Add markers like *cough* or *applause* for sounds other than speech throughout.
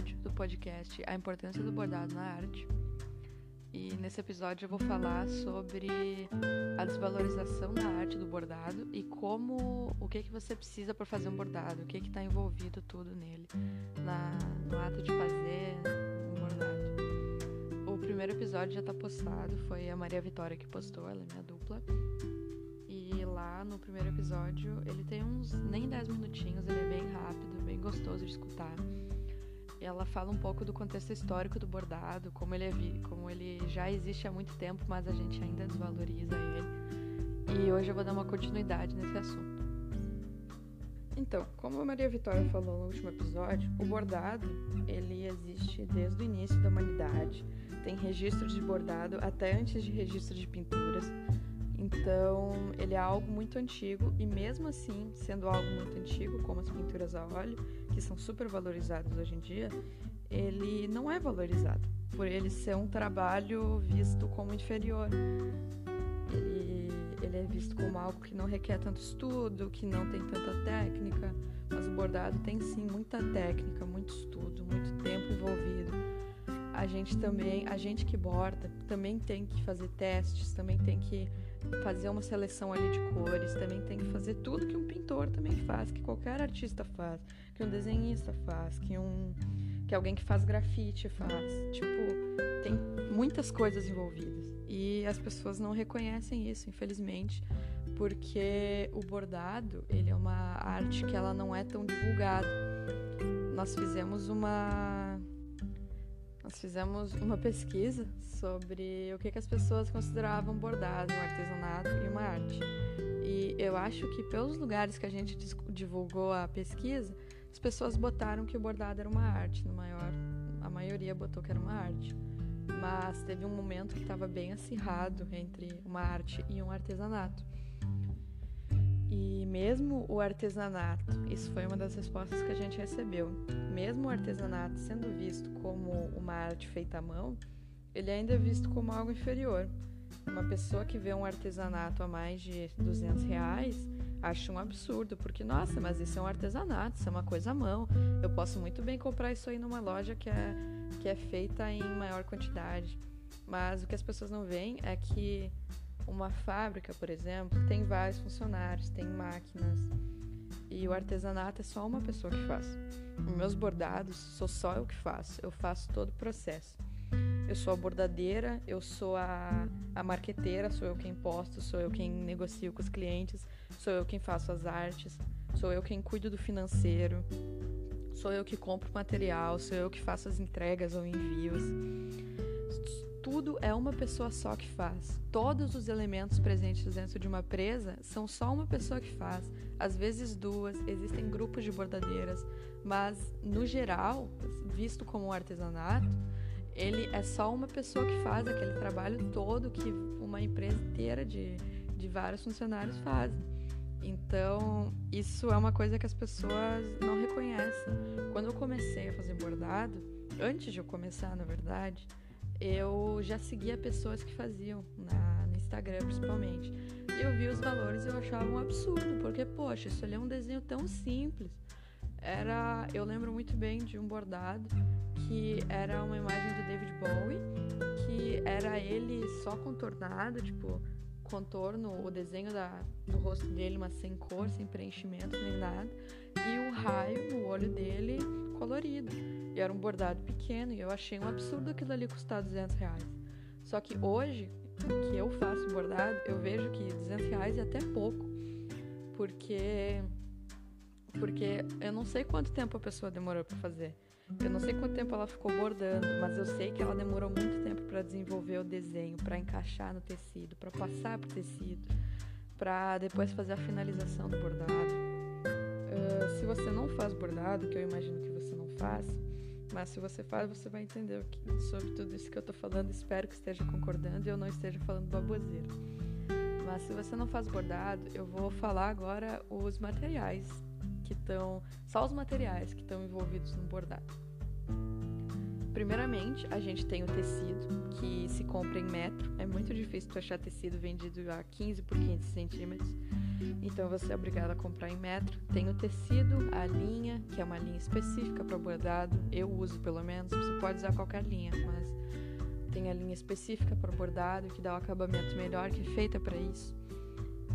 episódio do podcast A Importância do Bordado na Arte. E nesse episódio eu vou falar sobre a desvalorização da arte do bordado e como o que que você precisa para fazer um bordado, o que que está envolvido tudo nele, na, no ato de fazer um bordado. O primeiro episódio já está postado, foi a Maria Vitória que postou, ela é minha dupla. E lá no primeiro episódio ele tem uns nem 10 minutinhos, ele é bem rápido, bem gostoso de escutar ela fala um pouco do contexto histórico do bordado, como ele, é como ele já existe há muito tempo, mas a gente ainda desvaloriza ele. E hoje eu vou dar uma continuidade nesse assunto. Então, como a Maria Vitória falou no último episódio, o bordado ele existe desde o início da humanidade. Tem registros de bordado até antes de registros de pinturas. Então, ele é algo muito antigo e mesmo assim, sendo algo muito antigo, como as pinturas a óleo, que são super valorizadas hoje em dia, ele não é valorizado por ele ser um trabalho visto como inferior. Ele, ele é visto como algo que não requer tanto estudo, que não tem tanta técnica, mas o bordado tem sim muita técnica, muito estudo, muito tempo envolvido. A gente também, a gente que borda, também tem que fazer testes, também tem que fazer uma seleção ali de cores, também tem que fazer tudo que um pintor também faz, que qualquer artista faz, que um desenhista faz, que um que alguém que faz grafite faz. Tipo, tem muitas coisas envolvidas e as pessoas não reconhecem isso, infelizmente, porque o bordado, ele é uma arte que ela não é tão divulgada. Nós fizemos uma nós fizemos uma pesquisa sobre o que, que as pessoas consideravam bordado, um artesanato e uma arte. E eu acho que pelos lugares que a gente divulgou a pesquisa, as pessoas botaram que o bordado era uma arte, no maior, a maioria botou que era uma arte. Mas teve um momento que estava bem acirrado entre uma arte e um artesanato. E mesmo o artesanato, isso foi uma das respostas que a gente recebeu, mesmo o artesanato sendo visto como uma arte feita à mão, ele ainda é visto como algo inferior. Uma pessoa que vê um artesanato a mais de 200 reais acha um absurdo, porque, nossa, mas isso é um artesanato, isso é uma coisa à mão. Eu posso muito bem comprar isso aí numa loja que é, que é feita em maior quantidade. Mas o que as pessoas não veem é que uma fábrica, por exemplo, tem vários funcionários, tem máquinas. E o artesanato é só uma pessoa que faz. Os meus bordados sou só eu que faço. Eu faço todo o processo. Eu sou a bordadeira, eu sou a, a marqueteira, sou eu quem posto, sou eu quem negocio com os clientes, sou eu quem faço as artes, sou eu quem cuido do financeiro, sou eu que compro material, sou eu que faço as entregas ou envios tudo é uma pessoa só que faz. Todos os elementos presentes dentro de uma presa são só uma pessoa que faz. Às vezes duas, existem grupos de bordadeiras, mas no geral, visto como um artesanato, ele é só uma pessoa que faz aquele trabalho todo que uma empresa inteira de, de vários funcionários faz. Então, isso é uma coisa que as pessoas não reconhecem. Quando eu comecei a fazer bordado, antes de eu começar, na verdade, eu já seguia pessoas que faziam na, no Instagram principalmente. Eu vi os valores e eu achava um absurdo, porque, poxa, isso ali é um desenho tão simples. Era, eu lembro muito bem de um bordado que era uma imagem do David Bowie, que era ele só contornado, tipo, contorno, o desenho da, do rosto dele, mas sem cor, sem preenchimento nem nada, e o raio no olho dele colorido. E era um bordado pequeno e eu achei um absurdo aquilo ali custar 200 reais. Só que hoje, que eu faço bordado, eu vejo que 200 reais é até pouco. Porque, porque eu não sei quanto tempo a pessoa demorou para fazer. Eu não sei quanto tempo ela ficou bordando, mas eu sei que ela demorou muito tempo para desenvolver o desenho, para encaixar no tecido, para passar pro tecido, para depois fazer a finalização do bordado. Uh, se você não faz bordado, que eu imagino que você não faz, mas se você faz, você vai entender sobre tudo isso que eu tô falando. Espero que esteja concordando e eu não esteja falando baboseira. Mas se você não faz bordado, eu vou falar agora os materiais que estão. Só os materiais que estão envolvidos no bordado. Primeiramente, a gente tem o tecido, que se compra em metro. É muito difícil tu achar tecido vendido a 15 por 15 centímetros. Então você é obrigado a comprar em metro. Tem o tecido, a linha, que é uma linha específica para bordado. Eu uso pelo menos. Você pode usar qualquer linha, mas tem a linha específica para bordado que dá o um acabamento melhor, que é feita para isso.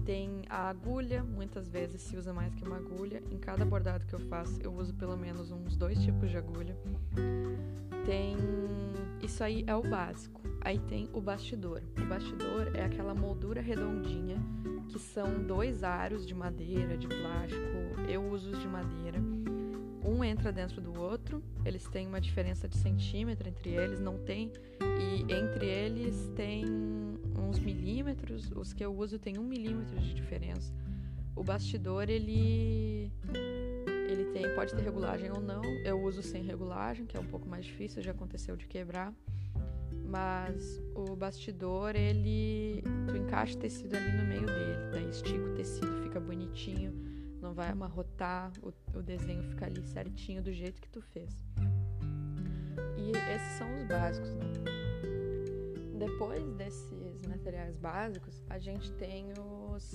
Tem a agulha, muitas vezes se usa mais que uma agulha. Em cada bordado que eu faço, eu uso pelo menos uns dois tipos de agulha. Tem. Isso aí é o básico. Aí tem o bastidor. O bastidor é aquela moldura redondinha que são dois aros de madeira, de plástico. Eu uso os de madeira. Um entra dentro do outro, eles têm uma diferença de centímetro entre eles, não tem. E entre eles tem uns milímetros, os que eu uso tem um milímetro de diferença. O bastidor, ele ele tem, pode ter regulagem ou não. Eu uso sem regulagem, que é um pouco mais difícil, já aconteceu de quebrar. Mas o bastidor, ele tu encaixa o tecido ali no meio dele, daí estica o tecido, fica bonitinho, não vai amarrotar, o, o desenho fica ali certinho do jeito que tu fez. E esses são os básicos, né? Depois desses materiais básicos, a gente tem os,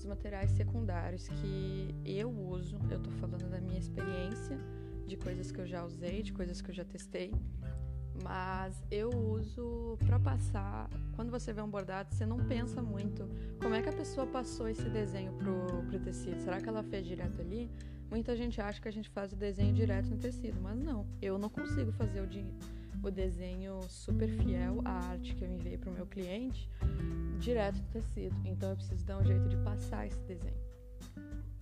os materiais secundários que eu uso. Eu tô falando da minha experiência, de coisas que eu já usei, de coisas que eu já testei. Mas eu uso para passar. Quando você vê um bordado, você não pensa muito como é que a pessoa passou esse desenho pro, pro tecido. Será que ela fez direto ali? Muita gente acha que a gente faz o desenho direto no tecido, mas não. Eu não consigo fazer o, o desenho super fiel à arte que eu enviei para o meu cliente direto do tecido. Então eu preciso dar um jeito de passar esse desenho.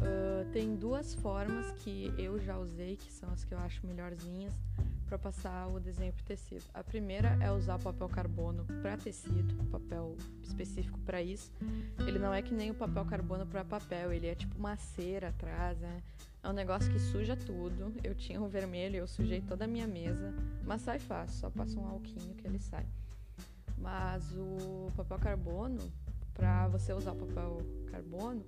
Uh, tem duas formas que eu já usei, que são as que eu acho melhorzinhas para passar o desenho para tecido. A primeira é usar papel carbono para tecido, papel específico para isso. Ele não é que nem o papel carbono para papel, ele é tipo uma cera atrás, né? É um negócio que suja tudo. Eu tinha um vermelho, eu sujei toda a minha mesa, mas sai fácil, só passa um alquinho que ele sai. Mas o papel carbono, para você usar o papel carbono,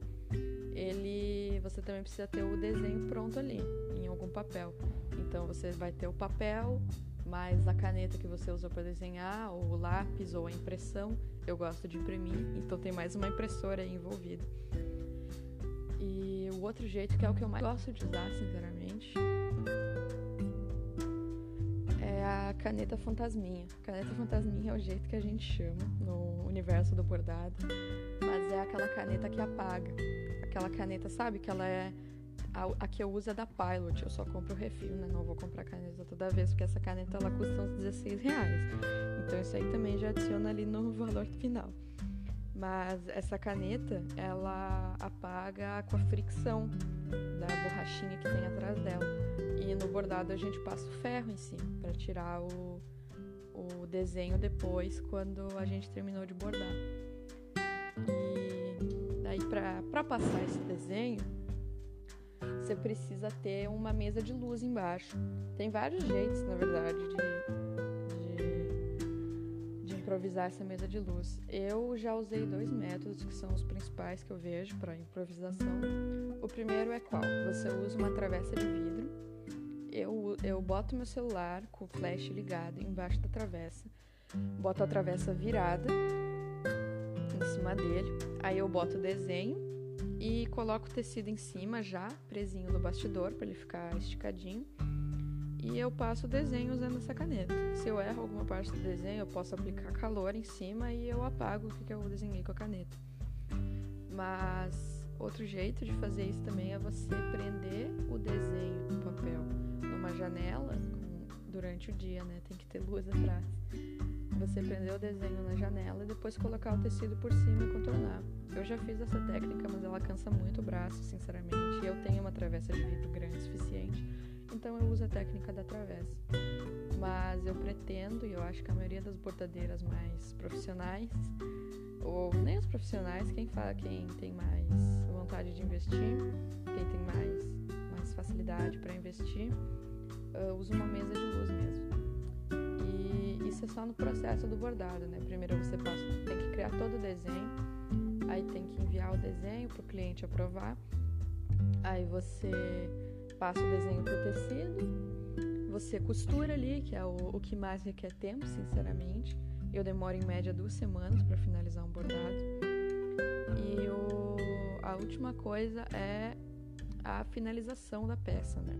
ele você também precisa ter o desenho pronto ali, em algum papel. Então você vai ter o papel, mais a caneta que você usou para desenhar, ou o lápis, ou a impressão. Eu gosto de imprimir, então tem mais uma impressora envolvida. E o outro jeito, que é o que eu mais gosto de usar, sinceramente, é a caneta fantasminha. Caneta fantasminha é o jeito que a gente chama no universo do bordado, mas é aquela caneta que apaga. Aquela caneta, sabe, que ela é a, a, que eu uso é da Pilot, eu só compro refil, né? Não vou comprar caneta toda vez, porque essa caneta ela custa uns 16 reais. Então isso aí também já adiciona ali no valor final. Mas essa caneta, ela apaga com a fricção da borrachinha que tem atrás dela. E no bordado a gente passa o ferro em cima para tirar o, o desenho depois quando a gente terminou de bordar. E daí para passar esse desenho, você precisa ter uma mesa de luz embaixo. Tem vários jeitos, na verdade, de improvisar essa mesa de luz. Eu já usei dois métodos que são os principais que eu vejo para improvisação. O primeiro é qual? Você usa uma travessa de vidro. Eu, eu boto meu celular com o flash ligado embaixo da travessa, boto a travessa virada em cima dele. Aí eu boto o desenho e coloco o tecido em cima já presinho no bastidor para ele ficar esticadinho e eu passo o desenho usando essa caneta. Se eu erro alguma parte do desenho, eu posso aplicar calor em cima e eu apago o que eu desenhei com a caneta. Mas outro jeito de fazer isso também é você prender o desenho no papel numa janela durante o dia, né? Tem que ter luz atrás. Você prender o desenho na janela e depois colocar o tecido por cima e contornar. Eu já fiz essa técnica, mas ela cansa muito o braço, sinceramente. E eu tenho uma travessa de vidro grande o suficiente então eu uso a técnica da travessa. Mas eu pretendo, e eu acho que a maioria das bordadeiras mais profissionais, ou nem os profissionais, quem fala, quem tem mais vontade de investir, quem tem mais, mais facilidade para investir, uh, usa uma mesa de luz mesmo. E isso é só no processo do bordado, né? Primeiro você passa, tem que criar todo o desenho, aí tem que enviar o desenho para o cliente aprovar, aí você passa o desenho pro tecido, você costura ali, que é o, o que mais requer tempo, sinceramente. Eu demoro em média duas semanas para finalizar um bordado. E o, a última coisa é a finalização da peça, né?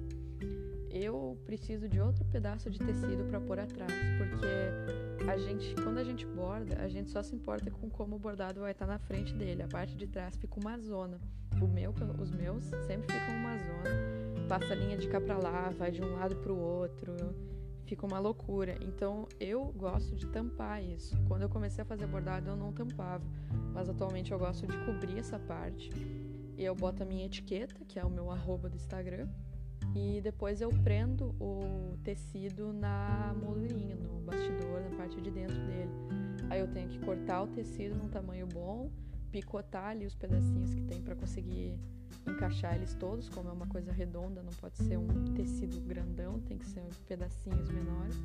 Eu preciso de outro pedaço de tecido para pôr atrás, porque a gente, quando a gente borda, a gente só se importa com como o bordado vai estar na frente dele. A parte de trás fica uma zona. O meu, os meus sempre ficam uma zona. Passa a linha de cá para lá, vai de um lado para o outro fica uma loucura. Então eu gosto de tampar isso. Quando eu comecei a fazer bordado eu não tampava, mas atualmente eu gosto de cobrir essa parte. Eu boto a minha etiqueta, que é o meu arroba do Instagram, e depois eu prendo o tecido na moldurinha, no bastidor, na parte de dentro dele. Aí eu tenho que cortar o tecido num tamanho bom, picotar ali os pedacinhos que tem para conseguir encaixar eles todos, como é uma coisa redonda, não pode ser um tecido grandão, tem que ser pedacinhos menores.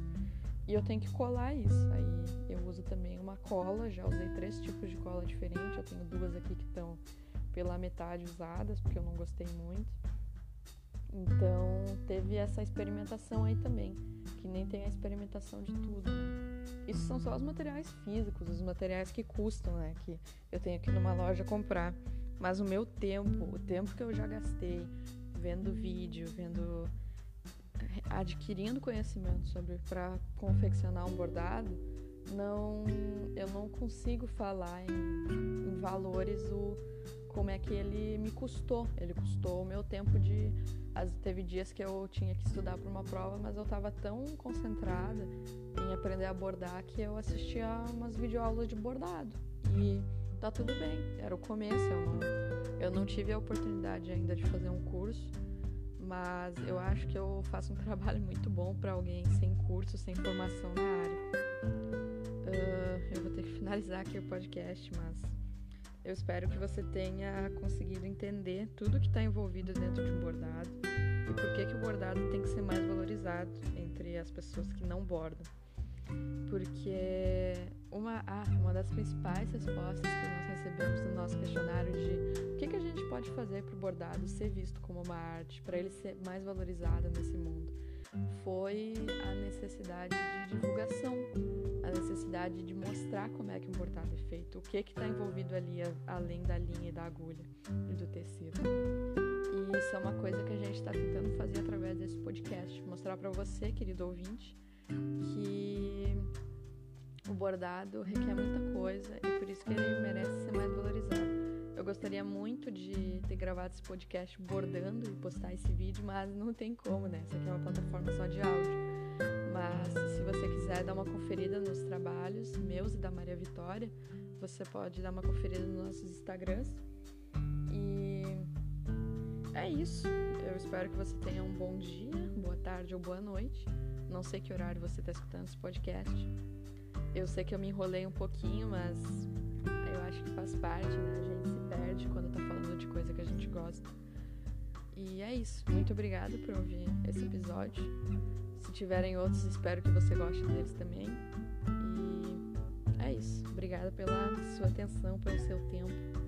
E eu tenho que colar isso. Aí eu uso também uma cola, já usei três tipos de cola diferentes, eu tenho duas aqui que estão pela metade usadas, porque eu não gostei muito. Então teve essa experimentação aí também, que nem tem a experimentação de tudo, né? Isso são só os materiais físicos, os materiais que custam, né? Que eu tenho aqui numa loja comprar. Mas o meu tempo, o tempo que eu já gastei vendo vídeo, vendo adquirindo conhecimento sobre para confeccionar um bordado, não eu não consigo falar em, em, valores o como é que ele me custou. Ele custou o meu tempo de as, teve dias que eu tinha que estudar para uma prova, mas eu estava tão concentrada em aprender a bordar que eu assistia umas videoaulas de bordado. E tá tudo bem, era o começo, eu não, eu não tive a oportunidade ainda de fazer um curso, mas eu acho que eu faço um *laughs* trabalho muito bom para alguém sem curso, sem formação na área. Uh, eu vou ter que finalizar aqui o podcast, mas eu espero que você tenha conseguido entender tudo que está envolvido dentro de um bordado e por que, que o bordado tem que ser mais valorizado entre as pessoas que não bordam porque uma, ah, uma das principais respostas que nós recebemos no nosso questionário de o que, que a gente pode fazer para o bordado ser visto como uma arte, para ele ser mais valorizado nesse mundo, foi a necessidade de divulgação, a necessidade de mostrar como é que um bordado é feito, o que está envolvido ali além da linha e da agulha e do tecido. E isso é uma coisa que a gente está tentando fazer através desse podcast, mostrar para você, querido ouvinte, que o bordado requer muita coisa e por isso que ele merece ser mais valorizado. Eu gostaria muito de ter gravado esse podcast bordando e postar esse vídeo, mas não tem como, né? Essa aqui é uma plataforma só de áudio. Mas se você quiser dar uma conferida nos trabalhos meus e da Maria Vitória, você pode dar uma conferida nos nossos Instagrams. E é isso. Eu espero que você tenha um bom dia, boa tarde ou boa noite. Não sei que horário você está escutando esse podcast. Eu sei que eu me enrolei um pouquinho, mas eu acho que faz parte, né? A gente se perde quando tá falando de coisa que a gente gosta. E é isso. Muito obrigada por ouvir esse episódio. Se tiverem outros, espero que você goste deles também. E é isso. Obrigada pela sua atenção, pelo seu tempo.